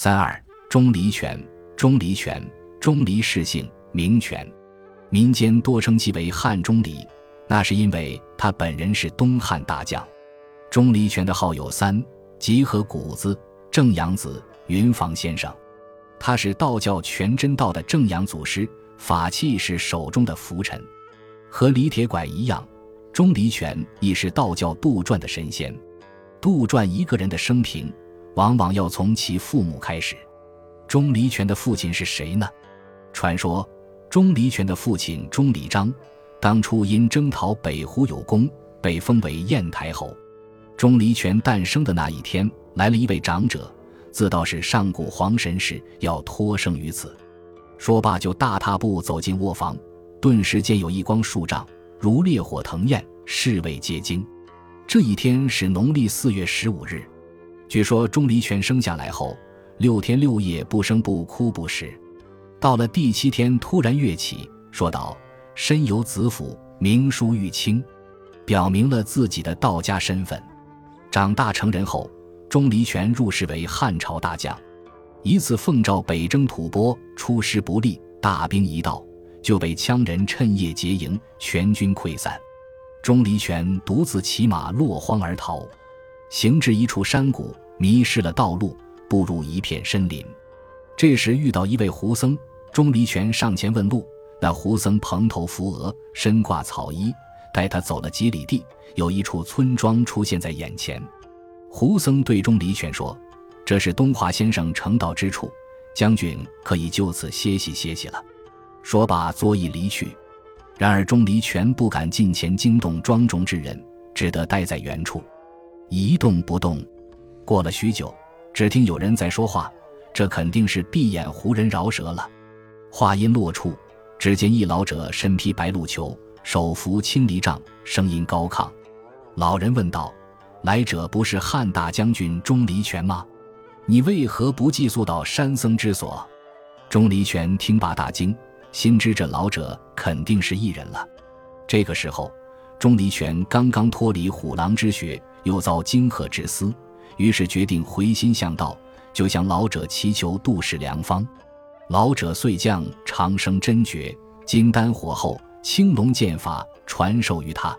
三二钟离权，钟离权，钟离氏姓，名权。民间多称其为汉钟离，那是因为他本人是东汉大将。钟离权的号有三：集合谷子、正阳子、云房先生。他是道教全真道的正阳祖师，法器是手中的拂尘，和李铁拐一样，钟离权亦是道教杜撰的神仙。杜撰一个人的生平，往往要从其父母开始。钟离权的父亲是谁呢？传说。钟离权的父亲钟离章，当初因征讨北胡有功，被封为燕台侯。钟离权诞生的那一天，来了一位长者，自道是上古皇神使，要托生于此。说罢，就大踏步走进卧房，顿时间有一光数丈，如烈火腾焰，侍卫皆惊。这一天是农历四月十五日。据说钟离权生下来后，六天六夜不生不哭不食。到了第七天，突然跃起，说道：“身有子府，名书玉清，表明了自己的道家身份。长大成人后，钟离权入仕为汉朝大将，一次奉诏北征吐蕃，出师不利，大兵一到，就被羌人趁夜劫营，全军溃散。钟离权独自骑马落荒而逃，行至一处山谷，迷失了道路，步入一片深林。这时遇到一位胡僧。”钟离权上前问路，那胡僧蓬头扶额，身挂草衣，带他走了几里地，有一处村庄出现在眼前。胡僧对钟离权说：“这是东华先生成道之处，将军可以就此歇息歇息了。”说罢，作揖离去。然而钟离权不敢近前惊动庄中之人，只得待在原处，一动不动。过了许久，只听有人在说话，这肯定是闭眼胡人饶舌了。话音落处，只见一老者身披白鹿裘，手扶青藜杖，声音高亢。老人问道：“来者不是汉大将军钟离权吗？你为何不寄宿到山僧之所？”钟离权听罢大惊，心知这老者肯定是异人了。这个时候，钟离权刚刚脱离虎狼之穴，又遭荆轲之私，于是决定回心向道，就向老者祈求度世良方。老者遂将长生真诀、金丹火候、青龙剑法传授于他。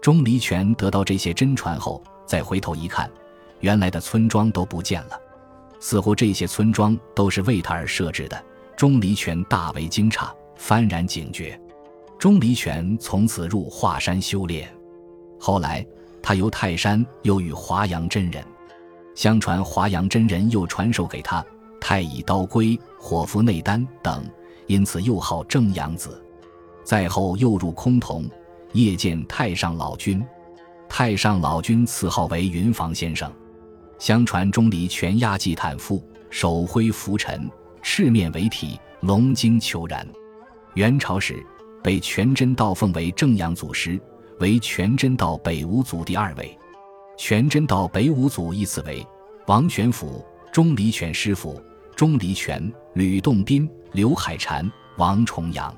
钟离权得到这些真传后，再回头一看，原来的村庄都不见了，似乎这些村庄都是为他而设置的。钟离权大为惊诧，幡然警觉。钟离权从此入华山修炼。后来，他游泰山，又遇华阳真人，相传华阳真人又传授给他。太乙刀龟、火符内丹等，因此又号正阳子。再后又入崆峒，夜见太上老君。太上老君赐号为云房先生。相传钟离权压祭坦腹，手挥拂尘，赤面为体，龙精虬髯。元朝时被全真道奉为正阳祖师，为全真道北五祖第二位。全真道北五祖依次为王玄甫、钟离权师傅。钟离权、吕洞宾、刘海禅、王重阳。